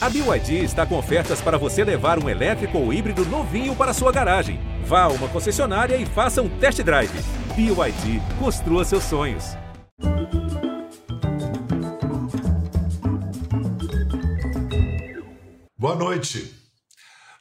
A BYD está com ofertas para você levar um elétrico ou híbrido novinho para sua garagem. Vá a uma concessionária e faça um test drive. BYD, construa seus sonhos. Boa noite.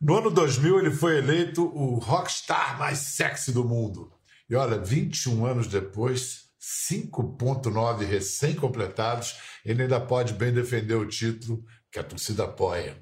No ano 2000, ele foi eleito o rockstar mais sexy do mundo. E olha, 21 anos depois, 5,9 recém-completados, ele ainda pode bem defender o título que a torcida apoia.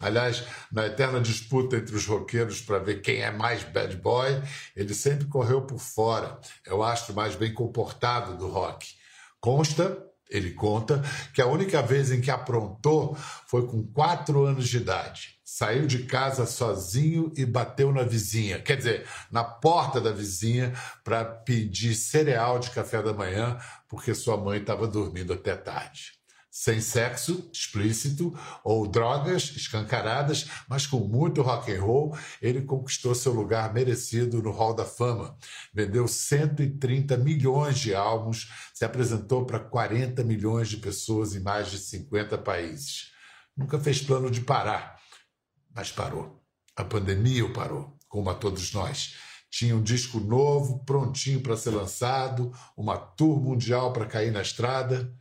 Aliás, na eterna disputa entre os roqueiros para ver quem é mais bad boy, ele sempre correu por fora. É o astro mais bem comportado do rock. Consta, ele conta, que a única vez em que aprontou foi com quatro anos de idade. Saiu de casa sozinho e bateu na vizinha, quer dizer, na porta da vizinha, para pedir cereal de café da manhã, porque sua mãe estava dormindo até tarde sem sexo explícito ou drogas escancaradas, mas com muito rock and roll, ele conquistou seu lugar merecido no Hall da Fama. Vendeu 130 milhões de álbuns, se apresentou para 40 milhões de pessoas em mais de 50 países. Nunca fez plano de parar, mas parou. A pandemia o parou, como a todos nós. Tinha um disco novo, prontinho para ser lançado, uma tour mundial para cair na estrada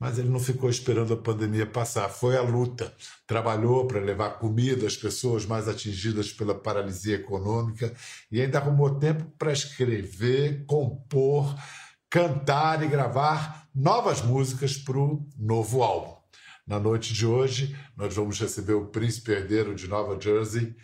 mas ele não ficou esperando a pandemia passar, foi a luta. Trabalhou para levar comida às pessoas mais atingidas pela paralisia econômica e ainda arrumou tempo para escrever, compor, cantar e gravar novas músicas para o novo álbum. Na noite de hoje, nós vamos receber o príncipe herdeiro de Nova Jersey,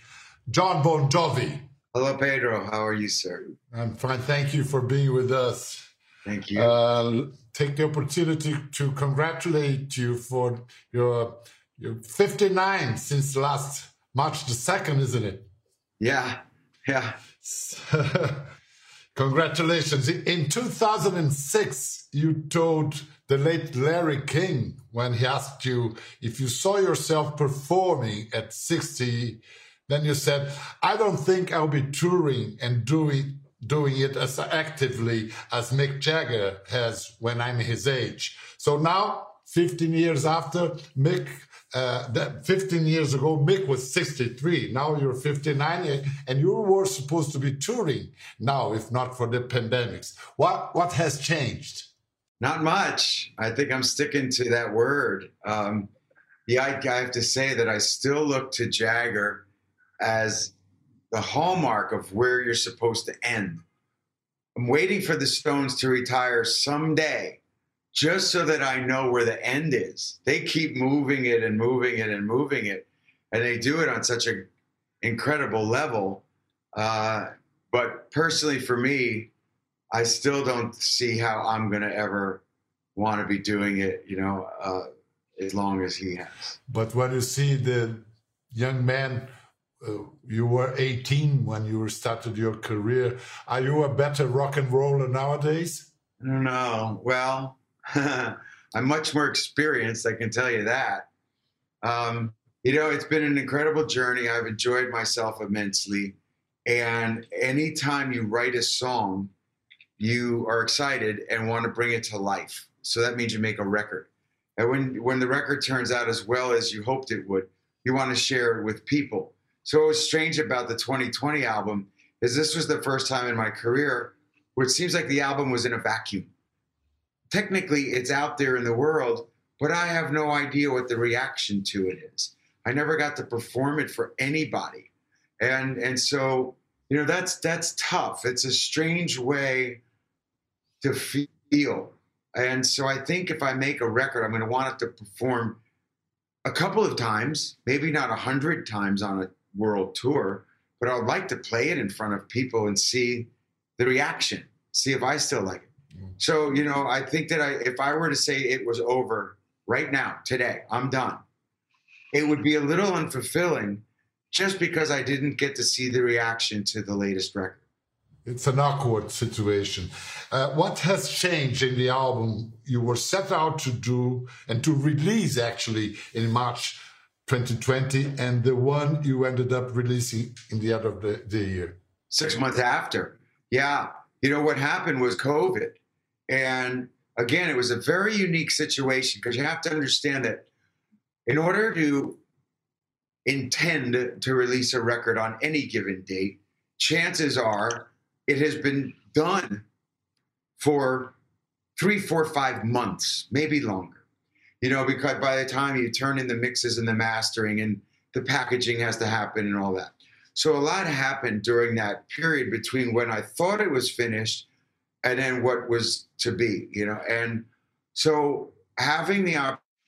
John Bon Jovi. Hello, Pedro. How are you, sir? I'm fine. Thank you for being with us. Thank you. Uh, take the opportunity to congratulate you for your your 59 since last March the 2nd, isn't it? Yeah, yeah. Congratulations. In 2006, you told the late Larry King when he asked you if you saw yourself performing at 60, then you said, I don't think I'll be touring and doing doing it as actively as Mick Jagger has when I'm his age. So now, 15 years after, Mick, uh, that 15 years ago, Mick was 63. Now you're 59 and you were supposed to be touring now, if not for the pandemics. What, what has changed? Not much. I think I'm sticking to that word. Um, yeah, I, I have to say that I still look to Jagger as the hallmark of where you're supposed to end. I'm waiting for the Stones to retire someday just so that I know where the end is. They keep moving it and moving it and moving it, and they do it on such an incredible level. Uh, but personally, for me, I still don't see how I'm going to ever want to be doing it, you know, uh, as long as he has. But when you see the young man uh, you were 18 when you started your career. Are you a better rock and roller nowadays? No. Well, I'm much more experienced, I can tell you that. Um, you know, it's been an incredible journey. I've enjoyed myself immensely. And anytime you write a song, you are excited and want to bring it to life. So that means you make a record. And when, when the record turns out as well as you hoped it would, you want to share it with people. So what was strange about the 2020 album is this was the first time in my career where it seems like the album was in a vacuum. Technically, it's out there in the world, but I have no idea what the reaction to it is. I never got to perform it for anybody. And and so, you know, that's that's tough. It's a strange way to feel. And so I think if I make a record, I'm going to want it to perform a couple of times, maybe not a hundred times on a world tour, but I would like to play it in front of people and see the reaction, see if I still like it. Mm. So, you know, I think that I, if I were to say it was over right now, today, I'm done, it would be a little unfulfilling just because I didn't get to see the reaction to the latest record. It's an awkward situation. Uh, what has changed in the album you were set out to do and to release actually in March 2020 and the one you ended up releasing in the end of the, the year? Six months after. Yeah. You know, what happened was COVID. And again, it was a very unique situation because you have to understand that in order to intend to release a record on any given date, chances are it has been done for three, four, five months, maybe longer. You know, because by the time you turn in the mixes and the mastering and the packaging has to happen and all that. So a lot happened during that period between when I thought it was finished and then what was to be, you know. And so having the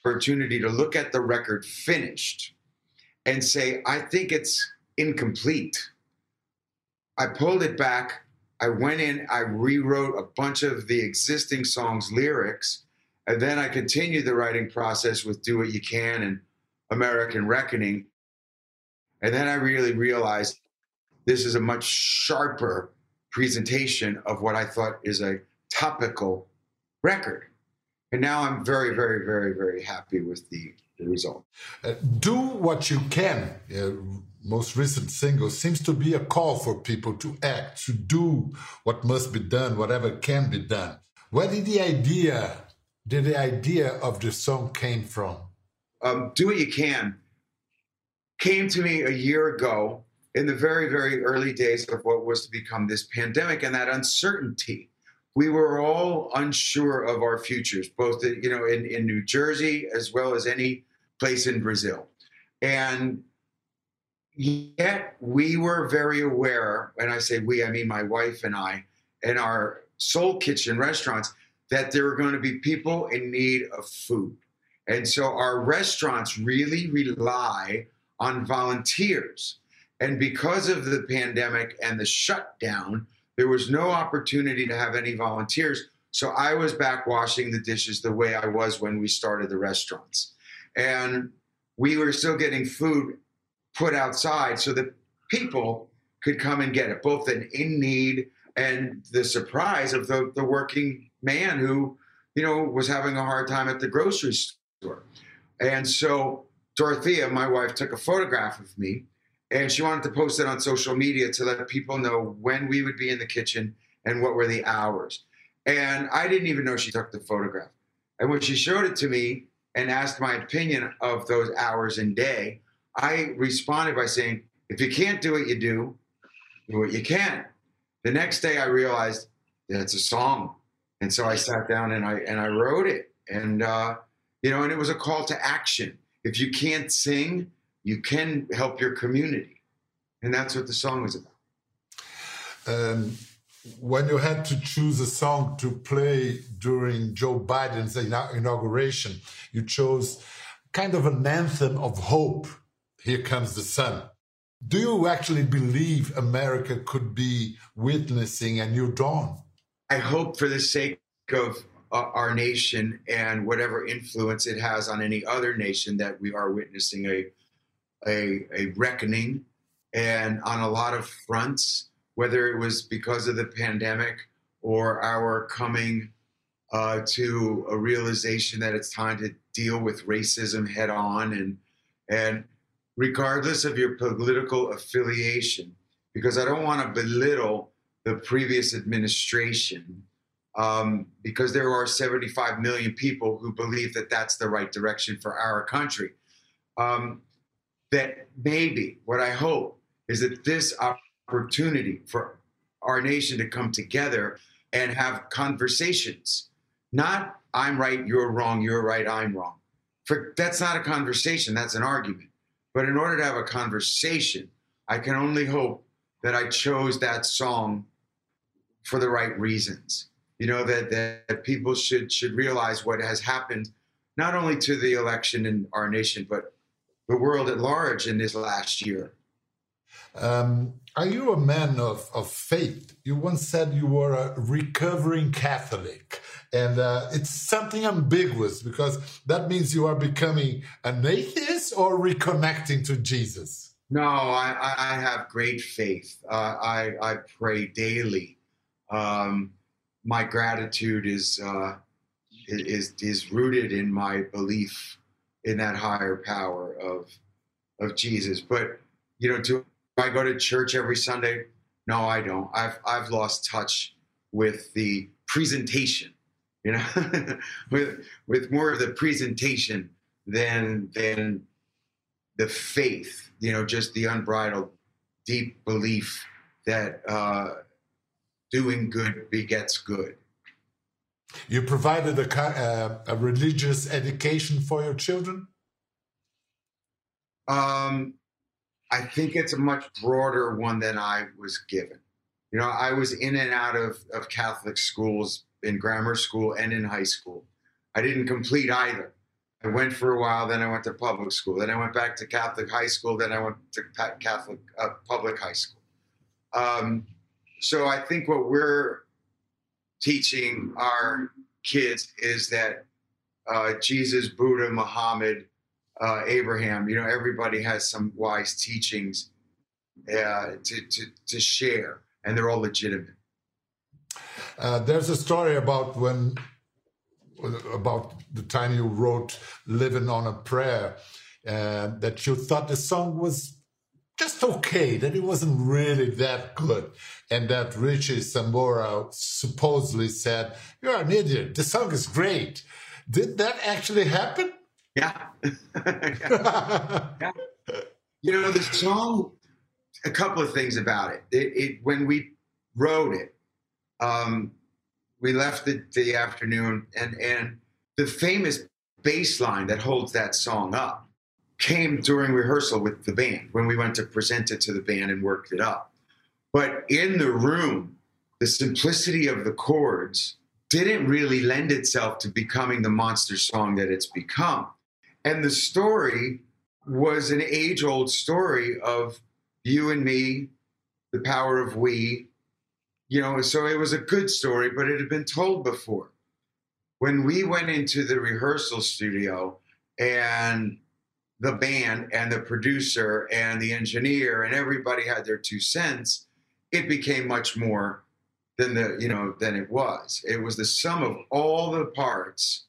opportunity to look at the record finished and say, I think it's incomplete. I pulled it back. I went in, I rewrote a bunch of the existing songs' lyrics, and then I continued the writing process with Do What You Can and American Reckoning. And then I really realized this is a much sharper presentation of what I thought is a topical record. And now I'm very, very, very, very happy with the, the result. Uh, do what you can. Uh, most recent single seems to be a call for people to act, to do what must be done, whatever can be done. Where did the idea, did the idea of the song came from? Um, do what you can came to me a year ago in the very, very early days of what was to become this pandemic and that uncertainty. We were all unsure of our futures, both you know in, in New Jersey as well as any place in Brazil. And yet we were very aware, and I say we, I mean my wife and I, and our soul kitchen restaurants, that there were going to be people in need of food. And so our restaurants really rely on volunteers. And because of the pandemic and the shutdown, there was no opportunity to have any volunteers. So I was back washing the dishes the way I was when we started the restaurants. And we were still getting food put outside so that people could come and get it, both an in need and the surprise of the, the working man who, you know, was having a hard time at the grocery store. And so Dorothea, my wife, took a photograph of me and she wanted to post it on social media to let people know when we would be in the kitchen and what were the hours. And I didn't even know she took the photograph. And when she showed it to me and asked my opinion of those hours and day, I responded by saying, if you can't do what you do, do what you can. The next day I realized that it's a song. And so I sat down and I and I wrote it. And uh, you know, and it was a call to action if you can't sing, you can help your community. And that's what the song was about. Um, when you had to choose a song to play during Joe Biden's inauguration, you chose kind of an anthem of hope. Here comes the sun. Do you actually believe America could be witnessing a new dawn? I hope for the sake of uh, our nation and whatever influence it has on any other nation that we are witnessing a, a, a reckoning and on a lot of fronts, whether it was because of the pandemic or our coming uh, to a realization that it's time to deal with racism head on and and regardless of your political affiliation because I don't want to belittle the previous administration um, because there are 75 million people who believe that that's the right direction for our country. Um, that maybe what I hope is that this opportunity for our nation to come together and have conversations, not I'm right, you're wrong, you're right, I'm wrong. For that's not a conversation, that's an argument. But in order to have a conversation, I can only hope that I chose that song for the right reasons. You know that, that people should should realize what has happened not only to the election in our nation but the world at large in this last year. Um, are you a man of, of faith? You once said you were a recovering catholic and uh, it's something ambiguous because that means you are becoming an atheist or reconnecting to jesus? No i, I have great faith. Uh, I, I pray daily um, my gratitude is uh, is is rooted in my belief in that higher power of of Jesus. But you know, do I go to church every Sunday? No, I don't. I've I've lost touch with the presentation. You know, with with more of the presentation than than the faith. You know, just the unbridled, deep belief that uh, doing good begets good. You provided a, uh, a religious education for your children. Um, I think it's a much broader one than I was given. You know, I was in and out of, of Catholic schools in grammar school and in high school. I didn't complete either. I went for a while, then I went to public school, then I went back to Catholic high school, then I went to Catholic uh, public high school. Um, so I think what we're teaching our kids is that uh, Jesus, Buddha, Muhammad, uh, Abraham, you know, everybody has some wise teachings uh, to, to, to share, and they're all legitimate. Uh, there's a story about when about the time you wrote "Living on a Prayer," uh, that you thought the song was just okay, that it wasn't really that good, and that Richie Sambora supposedly said, "You're an idiot. The song is great." Did that actually happen? Yeah. yeah. You know, the song, a couple of things about it. It, it when we wrote it, um, we left the, the afternoon and, and the famous bass line that holds that song up came during rehearsal with the band when we went to present it to the band and worked it up. But in the room, the simplicity of the chords didn't really lend itself to becoming the monster song that it's become. And the story was an age old story of you and me, the power of we. You know, so it was a good story, but it had been told before. When we went into the rehearsal studio and the band and the producer and the engineer and everybody had their two cents, it became much more than the, you know, than it was. It was the sum of all the parts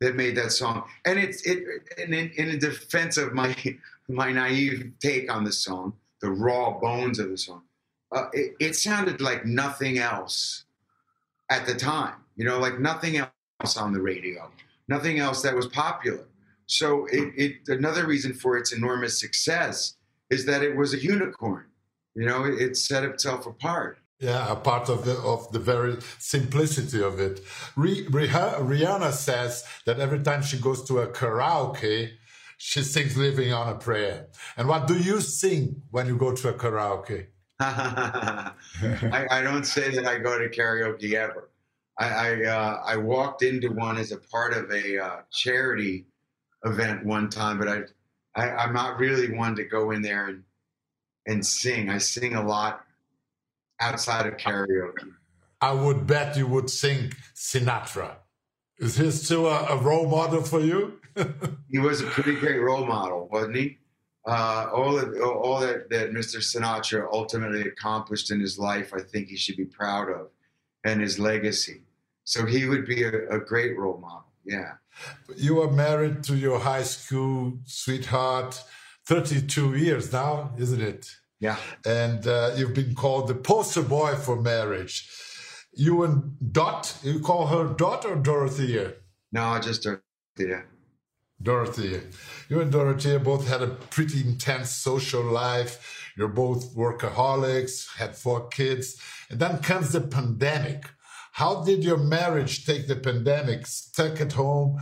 that made that song. And it's it in, in defense of my my naive take on the song, the raw bones of the song, uh, it, it, sounded like nothing else at the time. You know, like nothing else on the radio, nothing else that was popular. So it, it another reason for its enormous success is that it was a unicorn. You know, it, it set itself apart. Yeah, a part of the of the very simplicity of it. Rihanna says that every time she goes to a karaoke, she sings "Living on a Prayer." And what do you sing when you go to a karaoke? I, I, don't say that I go to karaoke ever. I I, uh, I walked into one as a part of a uh, charity event one time, but I, I I'm not really one to go in there and and sing. I sing a lot outside of karaoke? I would bet you would sing Sinatra. Is he still a, a role model for you? he was a pretty great role model, wasn't he? Uh, all that, all that, that Mr. Sinatra ultimately accomplished in his life, I think he should be proud of, and his legacy. So he would be a, a great role model. Yeah. You are married to your high school sweetheart, 32 years now, isn't it? Yeah. And uh, you've been called the poster boy for marriage. You and Dot, you call her Dot or Dorothea? No, just Dorothea. Dorothea. You and Dorothea both had a pretty intense social life. You're both workaholics, had four kids. And then comes the pandemic. How did your marriage take the pandemic? Stuck at home,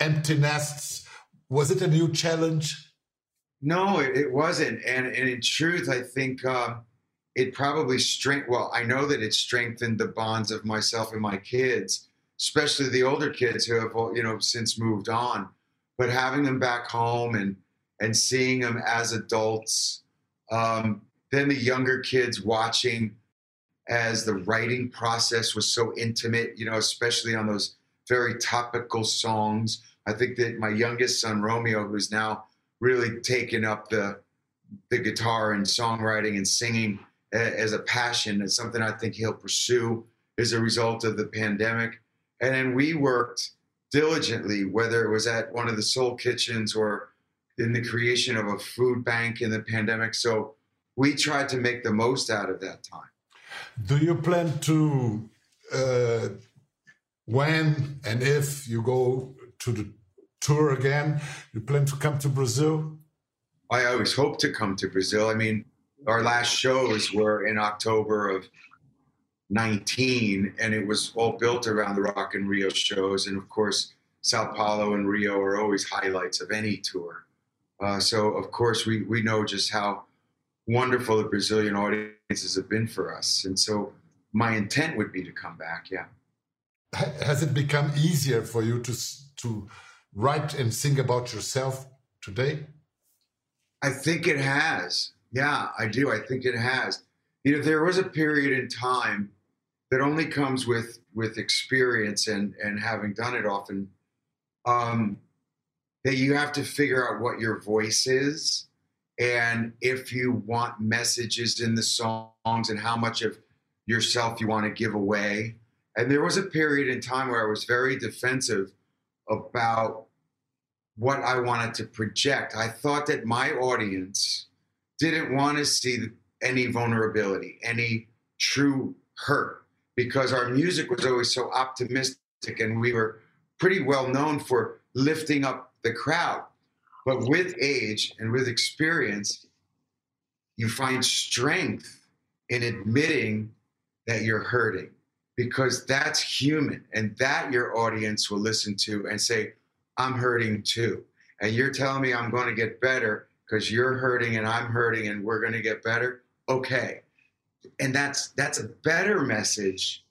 empty nests. Was it a new challenge? No, it, it wasn't. And, and in truth, I think uh, it probably strength. Well, I know that it strengthened the bonds of myself and my kids, especially the older kids who have you know since moved on. But having them back home and and seeing them as adults, um, then the younger kids watching as the writing process was so intimate, you know, especially on those very topical songs. I think that my youngest son Romeo, who's now really taken up the the guitar and songwriting and singing as a passion. It's something I think he'll pursue as a result of the pandemic. And then we worked diligently, whether it was at one of the soul kitchens or in the creation of a food bank in the pandemic. So we tried to make the most out of that time. Do you plan to, uh, when and if you go to the tour again. You plan to come to Brazil? I always hope to come to Brazil. I mean, our last shows were in October of 19, and it was all built around the Rock in Rio shows. And of course, Sao Paulo and Rio are always highlights of any tour. Uh, so, of course, we, we know just how wonderful the Brazilian audiences have been for us. And so, my intent would be to come back, yeah. Has it become easier for you to, to write and sing about yourself today? I think it has. Yeah, I do. I think it has. You know, there was a period in time that only comes with with experience and and having done it often. Um, that you have to figure out what your voice is, and if you want messages in the songs, and how much of yourself you want to give away. And there was a period in time where I was very defensive about what I wanted to project. I thought that my audience didn't want to see any vulnerability, any true hurt, because our music was always so optimistic and we were pretty well known for lifting up the crowd. But with age and with experience, you find strength in admitting that you're hurting because that's human and that your audience will listen to and say, I'm hurting too. And you're telling me I'm going to get better because you're hurting and I'm hurting and we're going to get better. Okay. And that's that's a better message.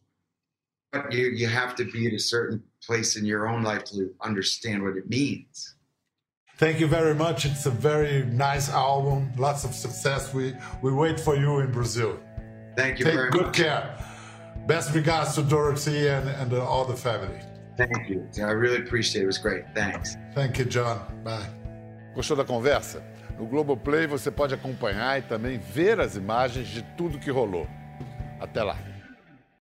But you you have to be at a certain place in your own life to understand what it means. Thank you very much. It's a very nice album. Lots of success. We we wait for you in Brazil. Thank you Take very good much. care. Best regards to Dorothy and, and uh, all the family. Thank you. I really appreciate it. It was great. Thanks. Thank you, John. Bye. Gostou da conversa? No Globoplay você pode acompanhar e também ver as imagens de tudo que rolou. Até lá.